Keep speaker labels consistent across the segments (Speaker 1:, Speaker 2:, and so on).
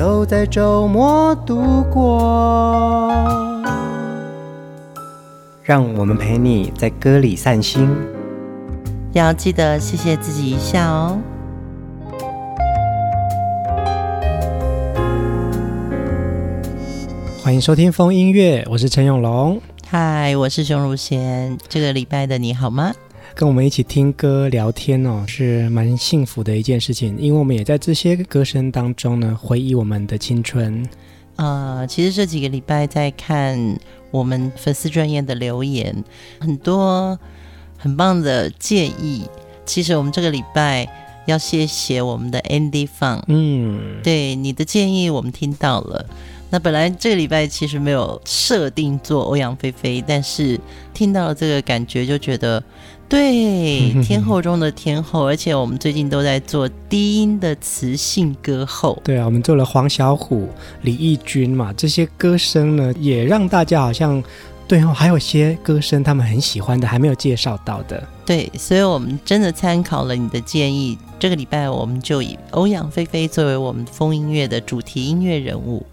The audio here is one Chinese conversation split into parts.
Speaker 1: 都在周末度过，让我们陪你在歌里散心，
Speaker 2: 要记得谢谢自己一下哦。
Speaker 1: 欢迎收听风音乐，我是陈永龙，
Speaker 2: 嗨，我是熊汝贤。这个礼拜的你好吗？
Speaker 1: 跟我们一起听歌聊天哦，是蛮幸福的一件事情，因为我们也在这些歌声当中呢，回忆我们的青春。
Speaker 2: 呃，其实这几个礼拜在看我们粉丝专业的留言，很多很棒的建议。其实我们这个礼拜要谢谢我们的 Andy Fun，嗯，对你的建议我们听到了。那本来这个礼拜其实没有设定做欧阳菲菲，但是听到了这个感觉就觉得。对，天后中的天后，而且我们最近都在做低音的磁性歌后。
Speaker 1: 对啊，我们做了黄小琥、李翊君嘛，这些歌声呢，也让大家好像对哦，还有些歌声他们很喜欢的，还没有介绍到的。
Speaker 2: 对，所以我们真的参考了你的建议，这个礼拜我们就以欧阳菲菲作为我们风音乐的主题音乐人物。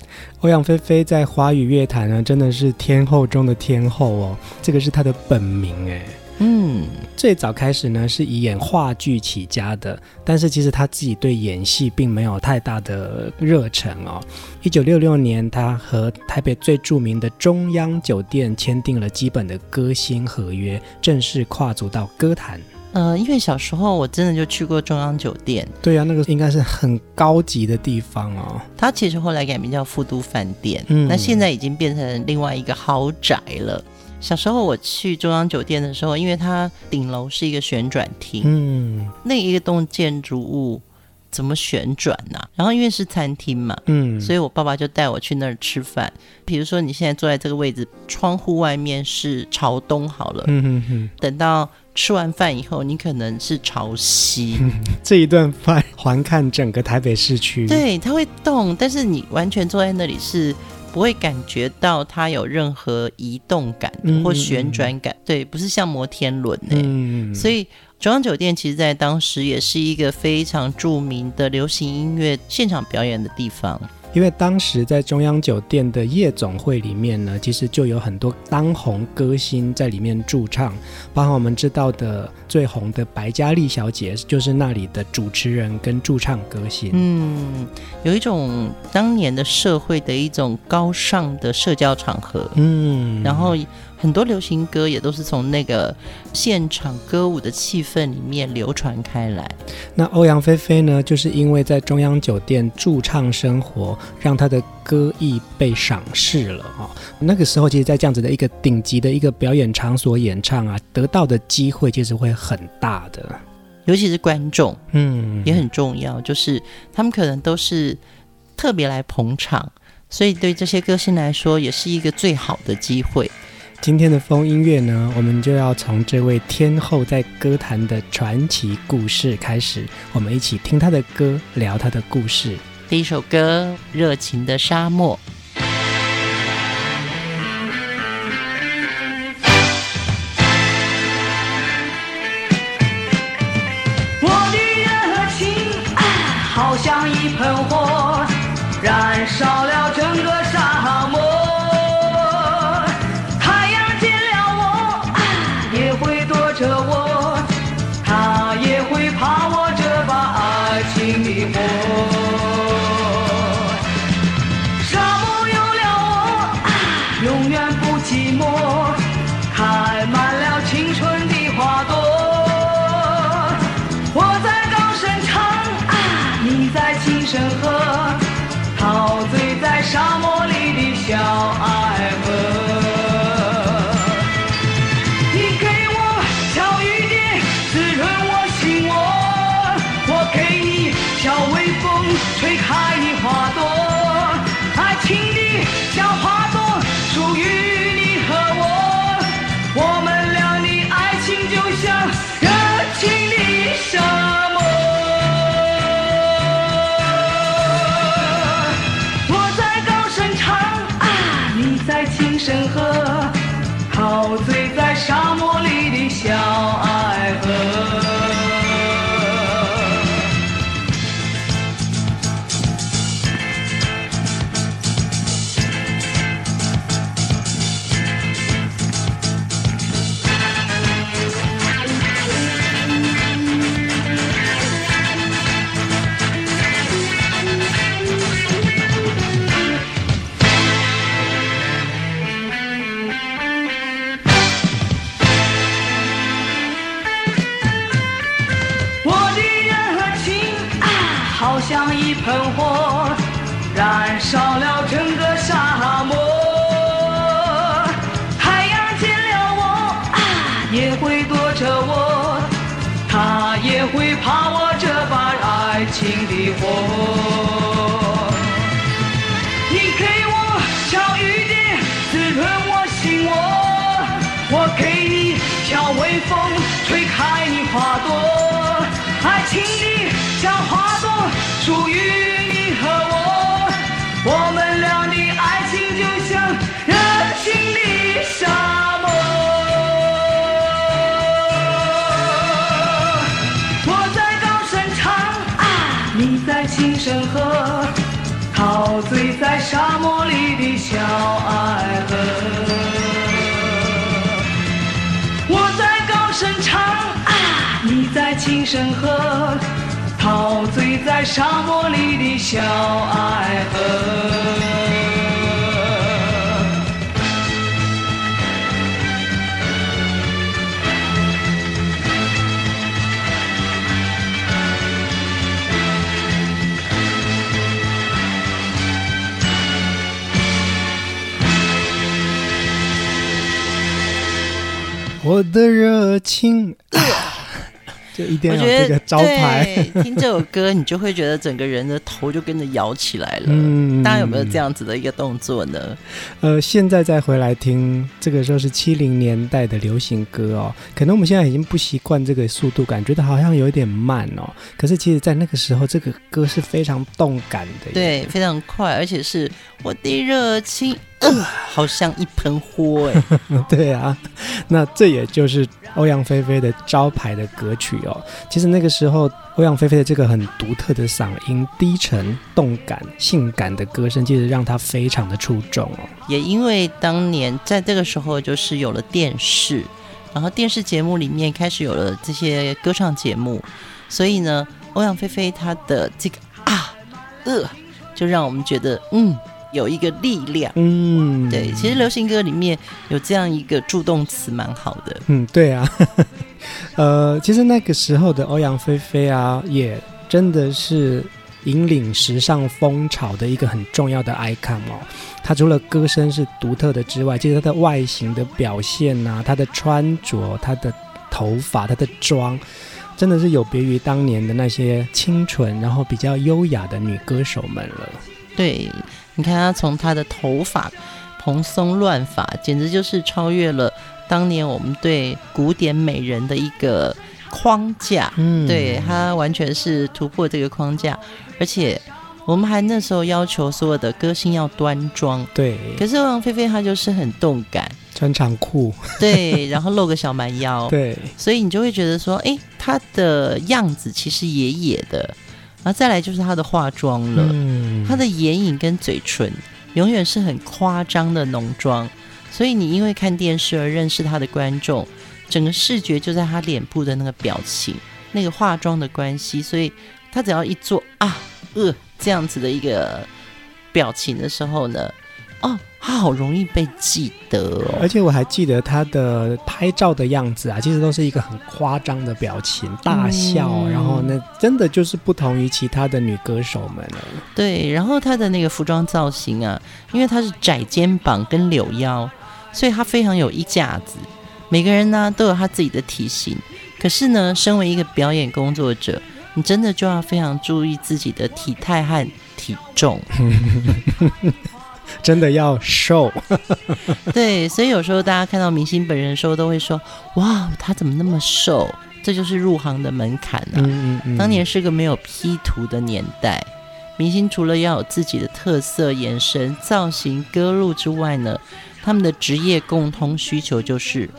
Speaker 1: 欧阳菲菲在华语乐坛呢，真的是天后中的天后哦，这个是她的本名哎。嗯，最早开始呢是以演话剧起家的，但是其实他自己对演戏并没有太大的热忱哦。一九六六年，他和台北最著名的中央酒店签订了基本的歌星合约，正式跨足到歌坛。
Speaker 2: 呃，因为小时候我真的就去过中央酒店，
Speaker 1: 对啊，那个应该是很高级的地方哦。
Speaker 2: 它其实后来改名叫富都饭店，嗯，那现在已经变成另外一个豪宅了。小时候我去中央酒店的时候，因为它顶楼是一个旋转厅，嗯，那一个栋建筑物怎么旋转呢、啊？然后因为是餐厅嘛，嗯，所以我爸爸就带我去那儿吃饭。比如说你现在坐在这个位置，窗户外面是朝东好了，嗯哼哼，等到吃完饭以后，你可能是朝西，嗯、
Speaker 1: 这一顿饭环看整个台北市区，
Speaker 2: 对，它会动，但是你完全坐在那里是。不会感觉到它有任何移动感或旋转感，嗯、对，不是像摩天轮呢、欸。嗯、所以中央酒店其实在当时也是一个非常著名的流行音乐现场表演的地方。
Speaker 1: 因为当时在中央酒店的夜总会里面呢，其实就有很多当红歌星在里面驻唱，包括我们知道的最红的白嘉莉小姐，就是那里的主持人跟驻唱歌星。嗯，
Speaker 2: 有一种当年的社会的一种高尚的社交场合。嗯，然后。很多流行歌也都是从那个现场歌舞的气氛里面流传开来。
Speaker 1: 那欧阳菲菲呢，就是因为在中央酒店驻唱生活，让她的歌艺被赏识了啊。那个时候，其实，在这样子的一个顶级的一个表演场所演唱啊，得到的机会其实会很大的，
Speaker 2: 尤其是观众，嗯，也很重要。就是他们可能都是特别来捧场，所以对这些歌星来说，也是一个最好的机会。
Speaker 1: 今天的风音乐呢，我们就要从这位天后在歌坛的传奇故事开始，我们一起听她的歌，聊她的故事。
Speaker 2: 第一首歌《热情的沙漠》。
Speaker 3: 醉花朵，爱情
Speaker 4: 里像花朵，属于你和我。我们俩的爱情就像热情的沙漠。我在高声唱，啊，你在轻声和，陶醉在沙漠里的小爱河。你在轻声和，陶醉在沙漠里的小爱河。
Speaker 1: 我的热情，就一定要这个招牌。
Speaker 2: 听这首歌，你就会觉得整个人的头就跟着摇起来了。嗯，大家有没有这样子的一个动作呢？
Speaker 1: 呃，现在再回来听，这个时候是七零年代的流行歌哦。可能我们现在已经不习惯这个速度感，觉得好像有点慢哦。可是其实，在那个时候，这个歌是非常动感的，
Speaker 2: 对，非常快，而且是我的热情。呃，好像一盆火哎，
Speaker 1: 对啊，那这也就是欧阳菲菲的招牌的歌曲哦。其实那个时候，欧阳菲菲的这个很独特的嗓音，低沉、动感、性感的歌声，其实让她非常的出众哦。
Speaker 2: 也因为当年在这个时候，就是有了电视，然后电视节目里面开始有了这些歌唱节目，所以呢，欧阳菲菲她的这个啊呃，就让我们觉得嗯。有一个力量，嗯，对，其实流行歌里面有这样一个助动词，蛮好的。
Speaker 1: 嗯，对啊，呃，其实那个时候的欧阳菲菲啊，也真的是引领时尚风潮的一个很重要的 icon 哦。她除了歌声是独特的之外，其实她的外形的表现啊，她的穿着、她的头发、她的妆，真的是有别于当年的那些清纯然后比较优雅的女歌手们了。
Speaker 2: 对。你看他从他的头发蓬松乱发，简直就是超越了当年我们对古典美人的一个框架。嗯，对，他完全是突破这个框架，而且我们还那时候要求所有的歌星要端庄。
Speaker 1: 对，
Speaker 2: 可是王菲菲她就是很动感，
Speaker 1: 穿长裤，
Speaker 2: 对，然后露个小蛮腰，
Speaker 1: 对，
Speaker 2: 所以你就会觉得说，哎，她的样子其实野野的。然后再来就是她的化妆了，她、嗯、的眼影跟嘴唇永远是很夸张的浓妆，所以你因为看电视而认识她的观众，整个视觉就在她脸部的那个表情、那个化妆的关系，所以她只要一做啊呃这样子的一个表情的时候呢，哦。他好容易被记得哦，
Speaker 1: 而且我还记得他的拍照的样子啊，其实都是一个很夸张的表情，大笑，嗯、然后那真的就是不同于其他的女歌手们了。
Speaker 2: 对，然后她的那个服装造型啊，因为她是窄肩膀跟柳腰，所以她非常有一架子。每个人呢都有他自己的体型，可是呢，身为一个表演工作者，你真的就要非常注意自己的体态和体重。
Speaker 1: 真的要瘦，
Speaker 2: 对，所以有时候大家看到明星本人的时候，都会说：“哇，他怎么那么瘦？”这就是入行的门槛啊。嗯嗯嗯。当年是个没有 P 图的年代，明星除了要有自己的特色、眼神、造型、歌路之外呢，他们的职业共通需求就是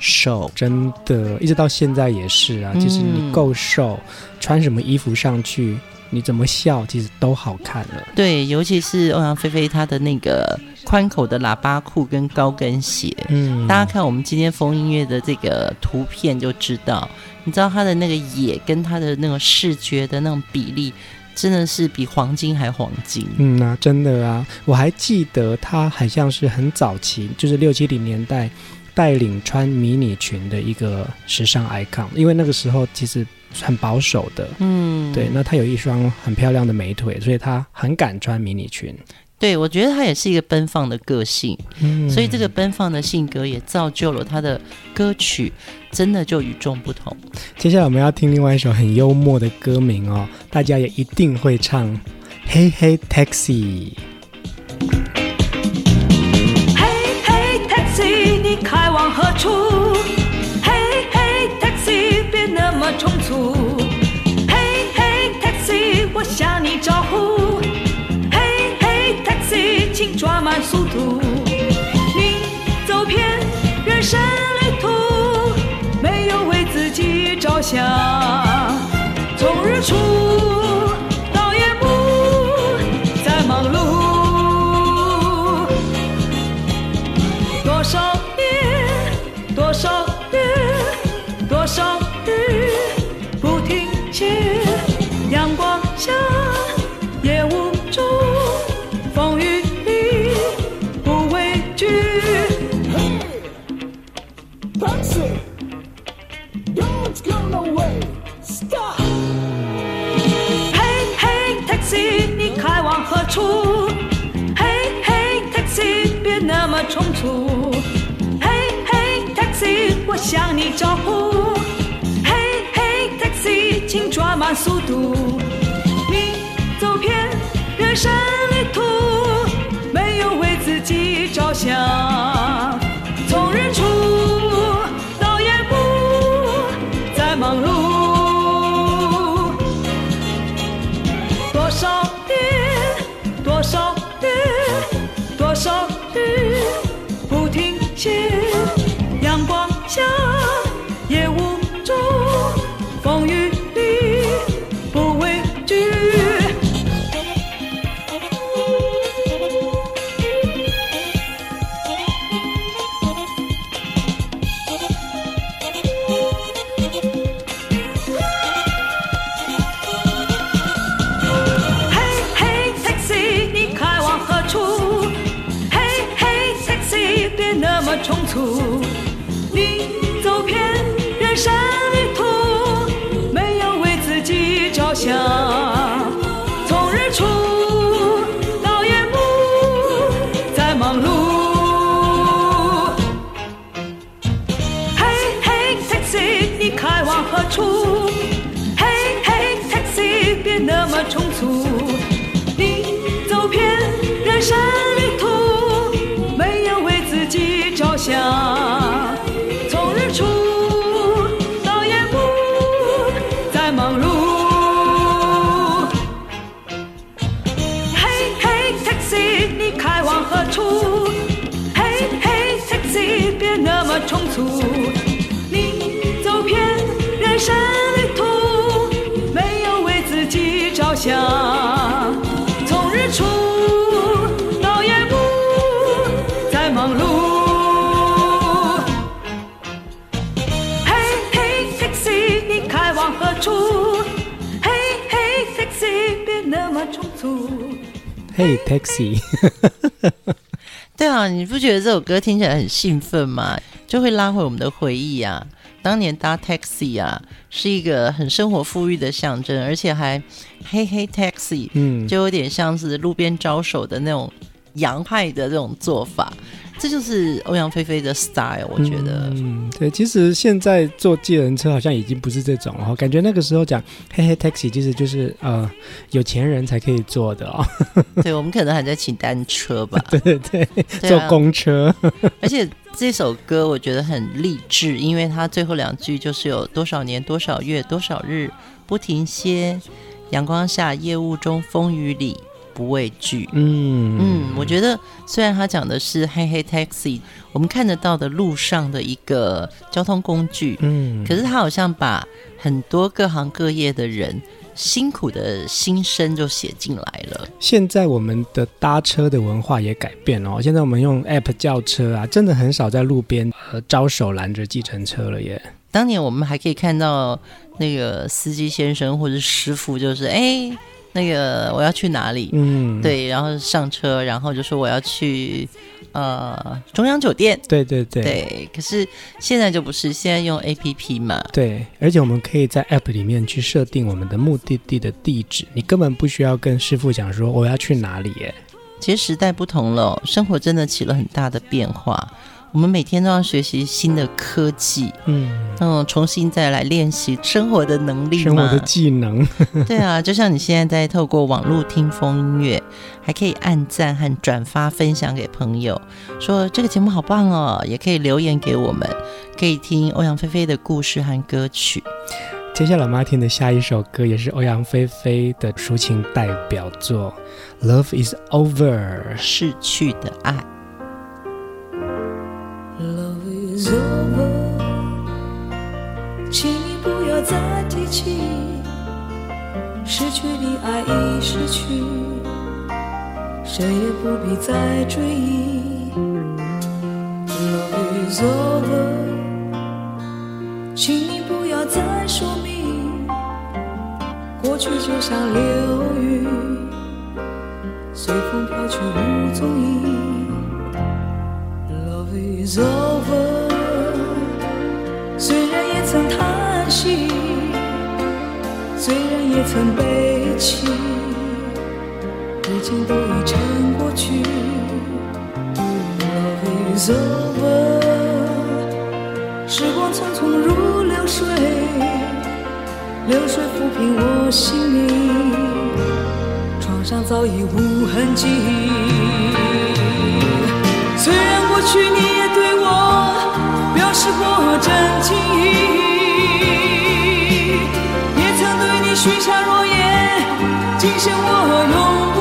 Speaker 2: 瘦，
Speaker 1: 真的，一直到现在也是啊。其实你够瘦，嗯、穿什么衣服上去，你怎么笑，其实都好看了。
Speaker 2: 对，尤其是欧阳菲菲她的那个宽口的喇叭裤跟高跟鞋，嗯，大家看我们今天风音乐的这个图片就知道，你知道她的那个野跟她的那个视觉的那种比例。真的是比黄金还黄金，
Speaker 1: 嗯啊，真的啊，我还记得他好像是很早期，就是六七零年代带领穿迷你裙的一个时尚 icon，因为那个时候其实很保守的，嗯，对，那他有一双很漂亮的美腿，所以他很敢穿迷你裙。
Speaker 2: 对，我觉得他也是一个奔放的个性，嗯，所以这个奔放的性格也造就了他的歌曲，真的就与众不同。
Speaker 1: 接下来我们要听另外一首很幽默的歌名哦，大家也一定会唱《嘿嘿 Taxi》。
Speaker 4: 己着想，从日出那么匆促。嘿嘿，taxi，我向你招呼。嘿嘿，taxi，请抓慢速度。你走遍人生旅途，没有为自己着想。从日出你走遍人生旅途，没有为自己着想。从日出到夜幕，在忙碌。嘿嘿，taxi，你开往何处？嘿嘿，taxi，别那么匆促。
Speaker 1: 嘿，taxi。
Speaker 2: 对啊，你不觉得这首歌听起来很兴奋吗？就会拉回我们的回忆啊，当年搭 taxi 啊，是一个很生活富裕的象征，而且还嘿嘿 taxi，嗯，就有点像是路边招手的那种洋派的这种做法。这就是欧阳菲菲的 style，我觉得。
Speaker 1: 嗯，对，其实现在坐计程车好像已经不是这种了，感觉那个时候讲嘿嘿 taxi，其实就是呃有钱人才可以坐的哦。
Speaker 2: 对，我们可能还在骑单车吧。
Speaker 1: 对对对，对啊、坐公车。
Speaker 2: 而且这首歌我觉得很励志，因为它最后两句就是有多少年、多少月、多少日不停歇，阳光下、夜雾中、风雨里。不畏惧。嗯嗯，我觉得虽然他讲的是黑黑 taxi，我们看得到的路上的一个交通工具，嗯，可是他好像把很多各行各业的人辛苦的心声就写进来了。
Speaker 1: 现在我们的搭车的文化也改变了哦，现在我们用 app 叫车啊，真的很少在路边呃招手拦着计程车了耶。
Speaker 2: 当年我们还可以看到那个司机先生或者师傅，就是哎，那个我要去哪里？嗯，对，然后上车，然后就说我要去呃中央酒店。
Speaker 1: 对对对。
Speaker 2: 对，可是现在就不是，现在用 APP 嘛。
Speaker 1: 对，而且我们可以在 App 里面去设定我们的目的地的地址，你根本不需要跟师傅讲说我要去哪里耶。
Speaker 2: 其实时代不同了，生活真的起了很大的变化。我们每天都要学习新的科技，嗯，嗯，重新再来练习生活的能力，
Speaker 1: 生活的技能。
Speaker 2: 对啊，就像你现在在透过网络听风音乐，还可以按赞和转发分享给朋友，说这个节目好棒哦，也可以留言给我们，可以听欧阳菲菲的故事和歌曲。
Speaker 1: 接下来我们要听的下一首歌也是欧阳菲菲的抒情代表作《Love Is Over》，
Speaker 2: 逝去的爱。
Speaker 4: Love 请你不要再提起，失去的爱已失去，谁也不必再追忆。Love is over，请你不要再说明，过去就像流云，随风飘去无踪影。Love is over。虽然也曾叹息，虽然也曾悲泣，如今都已成过去。Love is over，时光匆匆如流水，流水抚平我心灵，创伤早已无痕迹。虽然过去你也对我。表示过真情意，也曾对你许下诺言，今生我永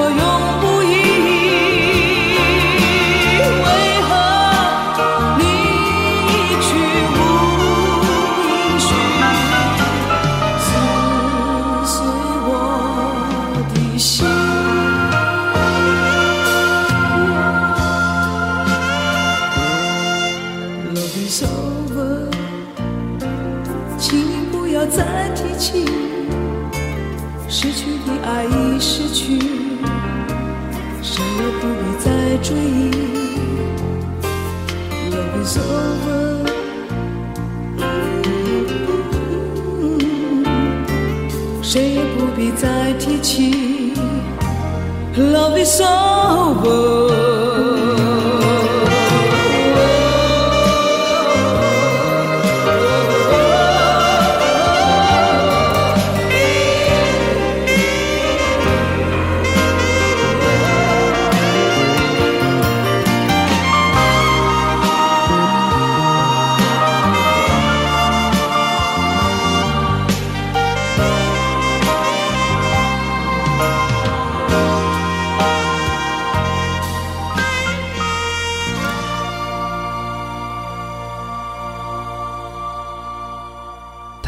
Speaker 4: 我。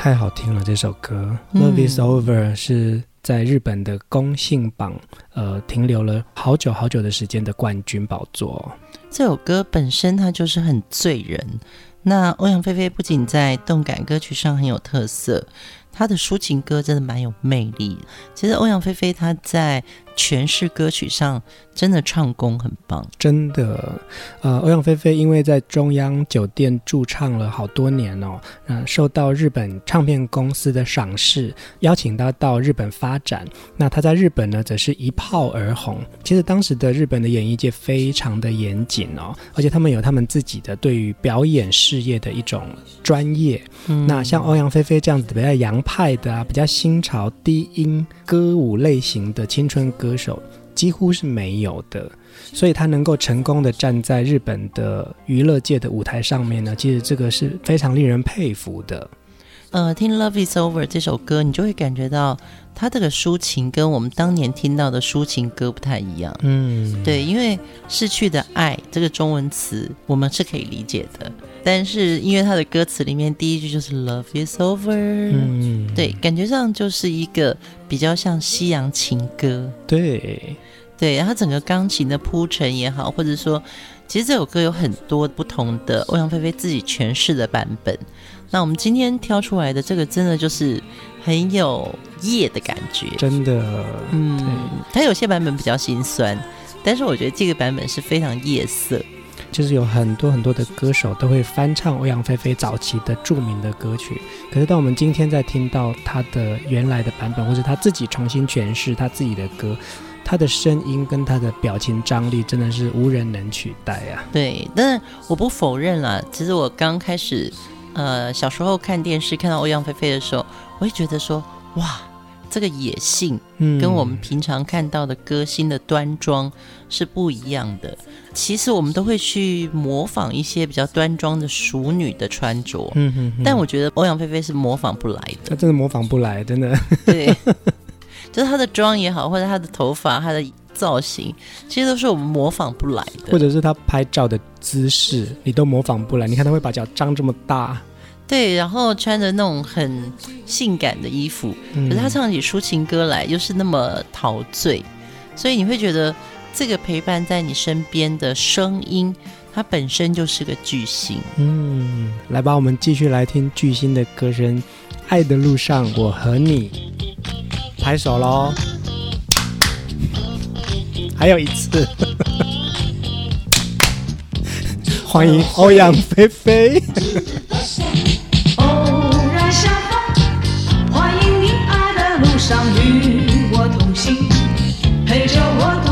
Speaker 1: 太好听了，这首歌《Love Is Over》是在日本的公信榜，呃，停留了好久好久的时间的冠军宝座。
Speaker 2: 这首歌本身它就是很醉人。那欧阳菲菲不仅在动感歌曲上很有特色。她的抒情歌真的蛮有魅力。其实欧阳菲菲她在诠释歌曲上真的唱功很棒，
Speaker 1: 真的。呃，欧阳菲菲因为在中央酒店驻唱了好多年哦，嗯、呃，受到日本唱片公司的赏识，邀请她到日本发展。那她在日本呢，则是一炮而红。其实当时的日本的演艺界非常的严谨哦，而且他们有他们自己的对于表演事业的一种专业。嗯、那像欧阳菲菲这样子比较洋派的啊，比较新潮低音歌舞类型的青春歌手几乎是没有的，所以他能够成功的站在日本的娱乐界的舞台上面呢，其实这个是非常令人佩服的。
Speaker 2: 呃，听《Love Is Over》这首歌，你就会感觉到他这个抒情跟我们当年听到的抒情歌不太一样。嗯，对，因为逝去的爱这个中文词我们是可以理解的。但是因为他的歌词里面第一句就是 Love is over，嗯，对，感觉上就是一个比较像西洋情歌，
Speaker 1: 对，
Speaker 2: 对，然后整个钢琴的铺陈也好，或者说，其实这首歌有很多不同的欧阳菲菲自己诠释的版本。那我们今天挑出来的这个，真的就是很有夜的感觉，
Speaker 1: 真的，
Speaker 2: 嗯，它有些版本比较心酸，但是我觉得这个版本是非常夜色。
Speaker 1: 就是有很多很多的歌手都会翻唱欧阳菲菲早期的著名的歌曲，可是当我们今天在听到他的原来的版本，或者他自己重新诠释他自己的歌，他的声音跟他的表情张力真的是无人能取代啊！
Speaker 2: 对，但我不否认了，其实我刚开始，呃，小时候看电视看到欧阳菲菲的时候，我会觉得说，哇。这个野性，跟我们平常看到的歌星的端庄是不一样的。其实我们都会去模仿一些比较端庄的熟女的穿着，嗯哼哼，但我觉得欧阳菲菲是模仿不来的。
Speaker 1: 她真的模仿不来，真的。
Speaker 2: 对，就是她的妆也好，或者她的头发、她的造型，其实都是我们模仿不来的。
Speaker 1: 或者是她拍照的姿势，你都模仿不来。你看她会把脚张这么大。
Speaker 2: 对，然后穿着那种很性感的衣服，嗯、可是他唱起抒情歌来又是那么陶醉，所以你会觉得这个陪伴在你身边的声音，它本身就是个巨星。
Speaker 1: 嗯，来吧，我们继续来听巨星的歌声，《爱的路上我和你》，拍手喽！还有一次，欢迎欧阳菲菲。上与我同行，陪着我。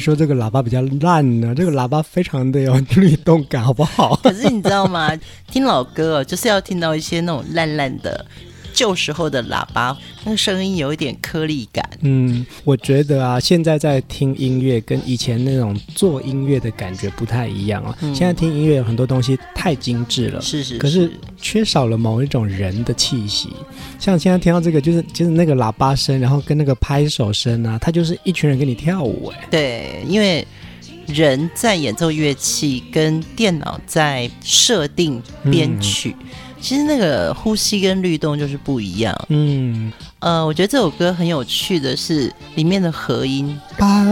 Speaker 1: 说这个喇叭比较烂呢？这个喇叭非常的有律动感，好不好？
Speaker 2: 可是你知道吗？听老歌就是要听到一些那种烂烂的。旧时候的喇叭，那个声音有一点颗粒感。
Speaker 1: 嗯，我觉得啊，现在在听音乐跟以前那种做音乐的感觉不太一样啊。嗯、现在听音乐有很多东西太精致了，
Speaker 2: 是，是是，
Speaker 1: 可是缺少了某一种人的气息。像现在听到这个，就是就是那个喇叭声，然后跟那个拍手声啊，它就是一群人跟你跳舞哎。
Speaker 2: 对，因为人在演奏乐器，跟电脑在设定编曲。嗯其实那个呼吸跟律动就是不一样。嗯，呃，我觉得这首歌很有趣的是里面的和音。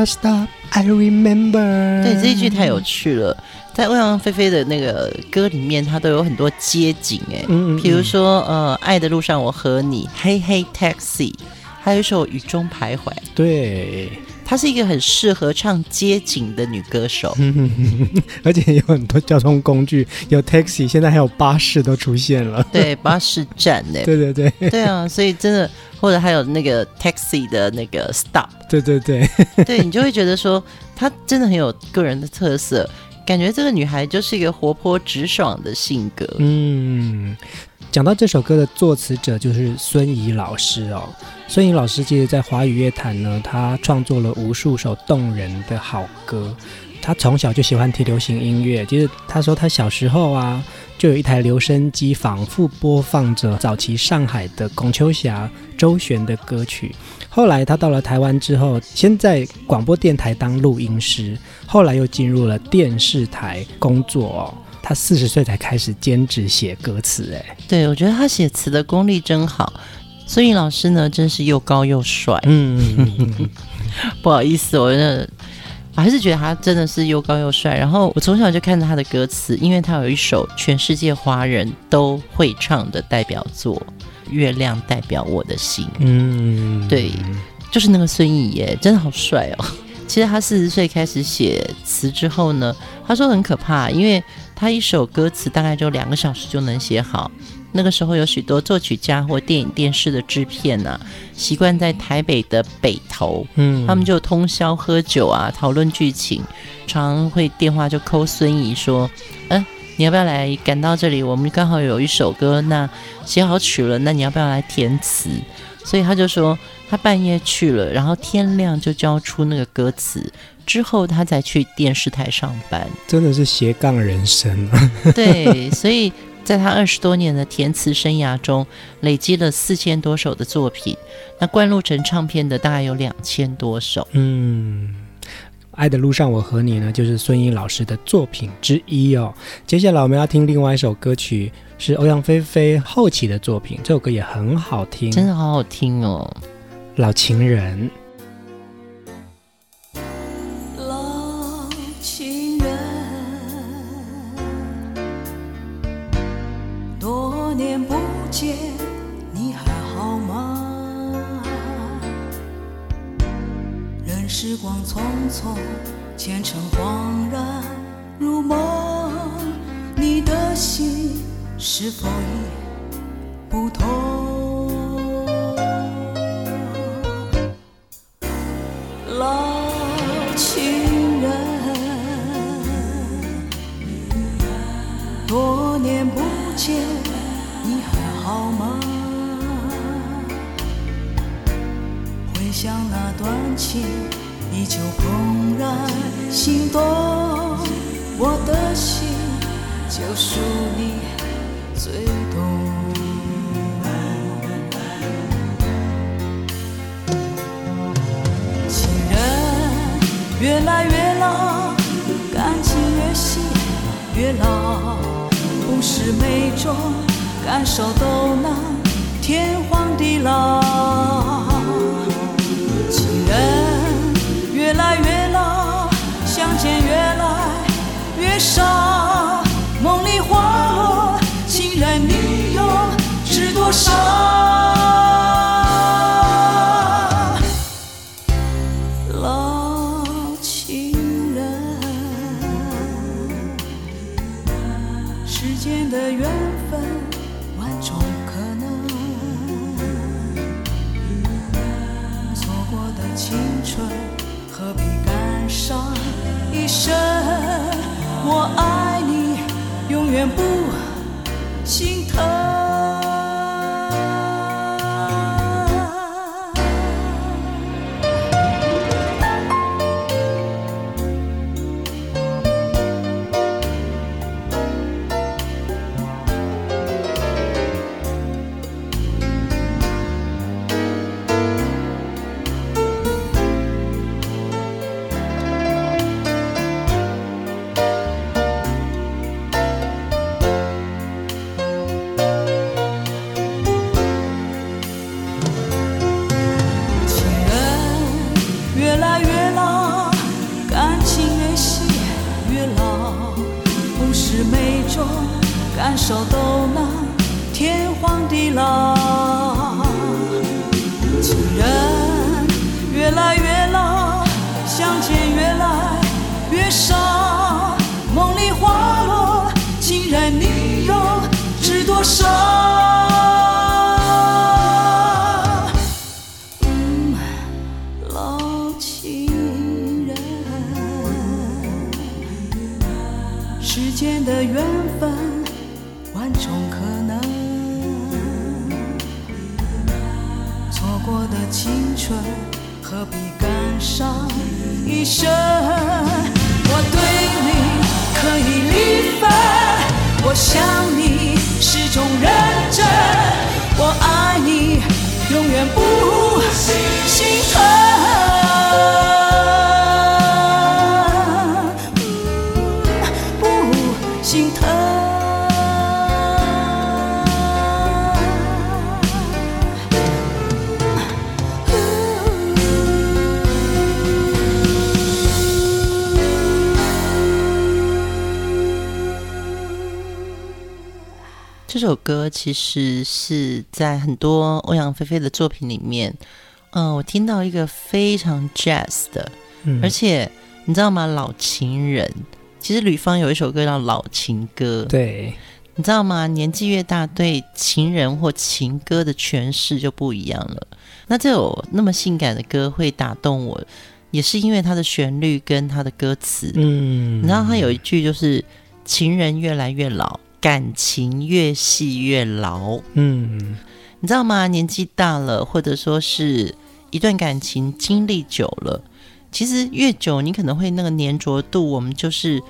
Speaker 1: Stop, I remember。
Speaker 2: 对，这一句太有趣了。在欧阳菲菲的那个歌里面，它都有很多街景哎，嗯，嗯，嗯，比如说呃，爱的路上我和你，Hey Hey Taxi，还有一首雨中徘徊。
Speaker 1: 对。
Speaker 2: 她是一个很适合唱街景的女歌手，
Speaker 1: 而且有很多交通工具，有 taxi，现在还有巴士都出现了。
Speaker 2: 对，巴士站 呢？
Speaker 1: 对对对，
Speaker 2: 对啊，所以真的，或者还有那个 taxi 的那个 stop。
Speaker 1: 对对对，
Speaker 2: 对你就会觉得说，她真的很有个人的特色，感觉这个女孩就是一个活泼直爽的性格。
Speaker 1: 嗯。讲到这首歌的作词者就是孙仪老师哦，孙仪老师其实，在华语乐坛呢，他创作了无数首动人的好歌。他从小就喜欢听流行音乐，其实他说他小时候啊，就有一台留声机，反复播放着早期上海的龚秋霞、周璇的歌曲。后来他到了台湾之后，先在广播电台当录音师，后来又进入了电视台工作哦。他四十岁才开始兼职写歌词，哎，
Speaker 2: 对，我觉得他写词的功力真好。孙颖老师呢，真是又高又帅。嗯，不好意思，我真的我还是觉得他真的是又高又帅。然后我从小就看着他的歌词，因为他有一首全世界华人都会唱的代表作《月亮代表我的心》。嗯，对，就是那个孙颖耶，真的好帅哦。其实他四十岁开始写词之后呢，他说很可怕，因为他一首歌词大概就两个小时就能写好。那个时候有许多作曲家或电影电视的制片呢、啊，习惯在台北的北投，嗯，他们就通宵喝酒啊，讨论剧情，常常会电话就 call 孙怡说，嗯，你要不要来赶到这里？我们刚好有一首歌，那写好曲了，那你要不要来填词？所以他就说。他半夜去了，然后天亮就交出那个歌词，之后他再去电视台上班，
Speaker 1: 真的是斜杠人生啊！
Speaker 2: 对，所以在他二十多年的填词生涯中，累积了四千多首的作品，那灌录成唱片的大概有两千多首。
Speaker 1: 嗯，爱的路上我和你呢，就是孙颖老师的作品之一哦。接下来我们要听另外一首歌曲，是欧阳菲菲后期的作品，这首歌也很好听，
Speaker 2: 真的好好听哦。
Speaker 1: 老情人，
Speaker 4: 是否已不同？老情人，多年不见你还好吗？回想那段情，依旧怦然心动。我的心就属你最懂。情人越来越老，感情越陷越牢。不是每种感受都能天荒地老，情人越来越老，相见越来越少，梦里花，多少？老情人世间的缘分万种可能。错过的青春何必感伤一生？我爱你永远不想你是种认真，我
Speaker 2: 爱首歌其实是在很多欧阳菲菲的作品里面，嗯、呃，我听到一个非常 jazz 的，嗯、而且你知道吗？老情人，其实吕方有一首歌叫《老情歌》，
Speaker 1: 对，
Speaker 2: 你知道吗？年纪越大，对情人或情歌的诠释就不一样了。那这首那么性感的歌会打动我，也是因为它的旋律跟它的歌词。嗯，你知道它有一句就是“情人越来越老”。感情越细越牢，嗯，你知道吗？年纪大了，或者说是一段感情经历久了，其实越久，你可能会那个粘着度，我们就是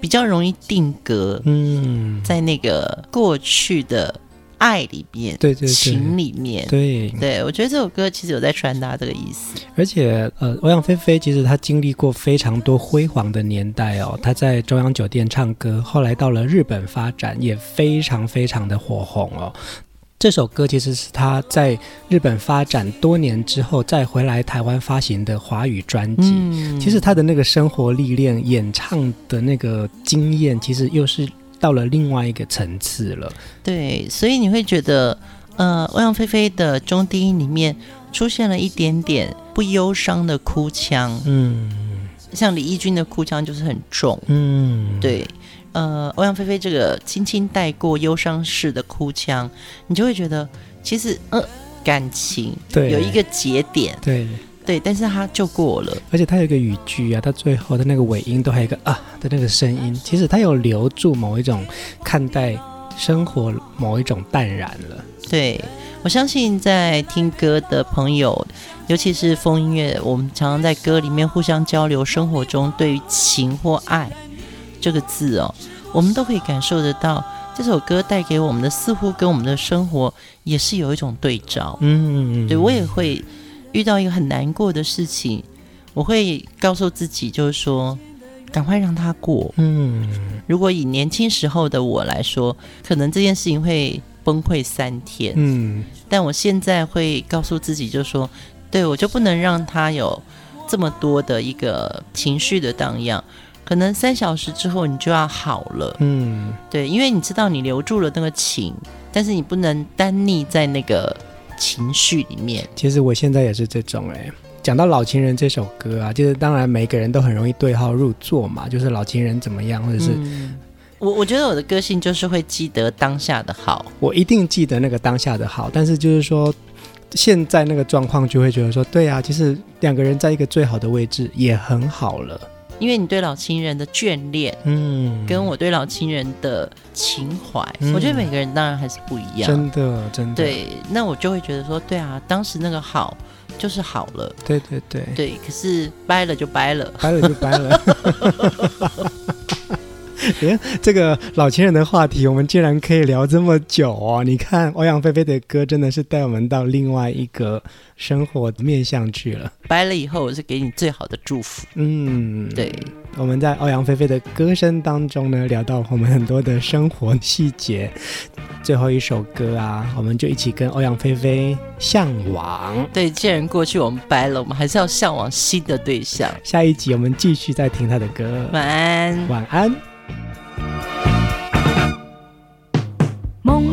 Speaker 2: 比较容易定格，嗯，在那个过去的。爱里面，
Speaker 1: 对对对，
Speaker 2: 情里面，
Speaker 1: 对
Speaker 2: 对，我觉得这首歌其实有在传达这个意思。
Speaker 1: 而且，呃，欧阳菲菲其实她经历过非常多辉煌的年代哦。她在中央酒店唱歌，后来到了日本发展，也非常非常的火红哦。这首歌其实是她在日本发展多年之后再回来台湾发行的华语专辑。嗯，其实她的那个生活历练、演唱的那个经验，其实又是。到了另外一个层次了，
Speaker 2: 对，所以你会觉得，呃，欧阳菲菲的中低音里面出现了一点点不忧伤的哭腔，嗯，像李翊君的哭腔就是很重，嗯，对，呃，欧阳菲菲这个轻轻带过忧伤式的哭腔，你就会觉得其实，呃，感情对。有一个节点，
Speaker 1: 对。
Speaker 2: 对，但是他就过了，
Speaker 1: 而且他有一个语句啊，他最后的那个尾音都还有一个啊的那个声音，其实他有留住某一种看待生活某一种淡然了。
Speaker 2: 对，我相信在听歌的朋友，尤其是风音乐，我们常常在歌里面互相交流，生活中对于情或爱这个字哦，我们都可以感受得到，这首歌带给我们的似乎跟我们的生活也是有一种对照。嗯，对我也会。遇到一个很难过的事情，我会告诉自己，就是说，赶快让它过。嗯，如果以年轻时候的我来说，可能这件事情会崩溃三天。嗯，但我现在会告诉自己，就是说，对，我就不能让他有这么多的一个情绪的荡漾。可能三小时之后你就要好了。嗯，对，因为你知道你留住了那个情，但是你不能单溺在那个。情绪里面，
Speaker 1: 其实我现在也是这种哎。讲到《老情人》这首歌啊，就是当然每个人都很容易对号入座嘛，就是老情人怎么样，或者是、
Speaker 2: 嗯、我我觉得我的个性就是会记得当下的好，
Speaker 1: 我一定记得那个当下的好，但是就是说现在那个状况就会觉得说，对啊，其实两个人在一个最好的位置也很好了。
Speaker 2: 因为你对老情人的眷恋，嗯，跟我对老情人的情怀，嗯，我觉得每个人当然还是不一样，
Speaker 1: 真的，真的。
Speaker 2: 对，那我就会觉得说，对啊，当时那个好就是好了，
Speaker 1: 对对对，
Speaker 2: 对。可是掰了就掰了，
Speaker 1: 掰了就掰了。哎，这个老情人的话题，我们竟然可以聊这么久哦！你看欧阳菲菲的歌，真的是带我们到另外一个生活面向去了。
Speaker 2: 掰了以后，我是给你最好的祝福。嗯，对。
Speaker 1: 我们在欧阳菲菲的歌声当中呢，聊到我们很多的生活细节。最后一首歌啊，我们就一起跟欧阳菲菲向往。
Speaker 2: 对，既然过去我们掰了，我们还是要向往新的对象。
Speaker 1: 下一集我们继续再听他的歌。
Speaker 2: 晚安，
Speaker 1: 晚安。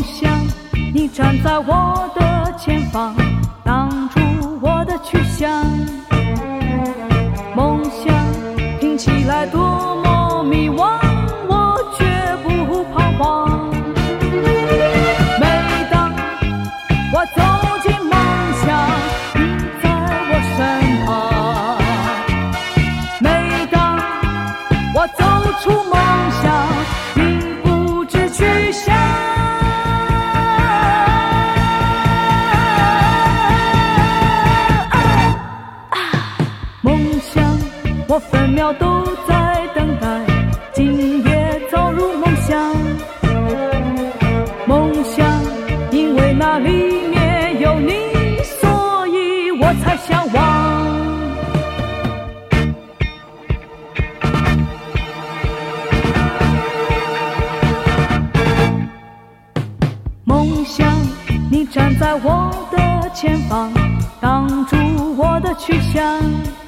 Speaker 4: 梦想，你站在我的前方，挡住我的去向。梦想，听起来多。向往。梦想你站在我的前方挡住我的去向。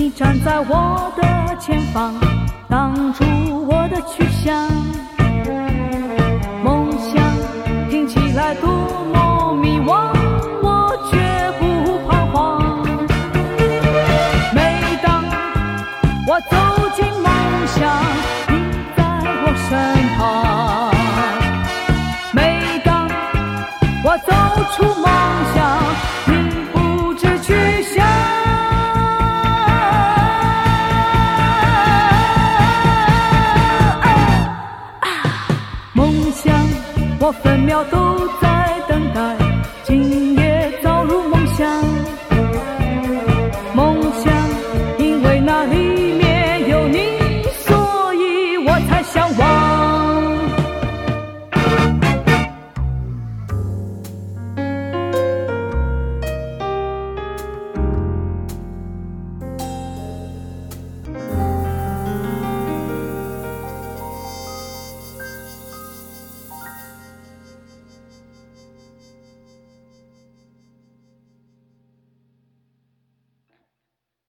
Speaker 4: 你站在我的前方挡住我的去向梦想听起来多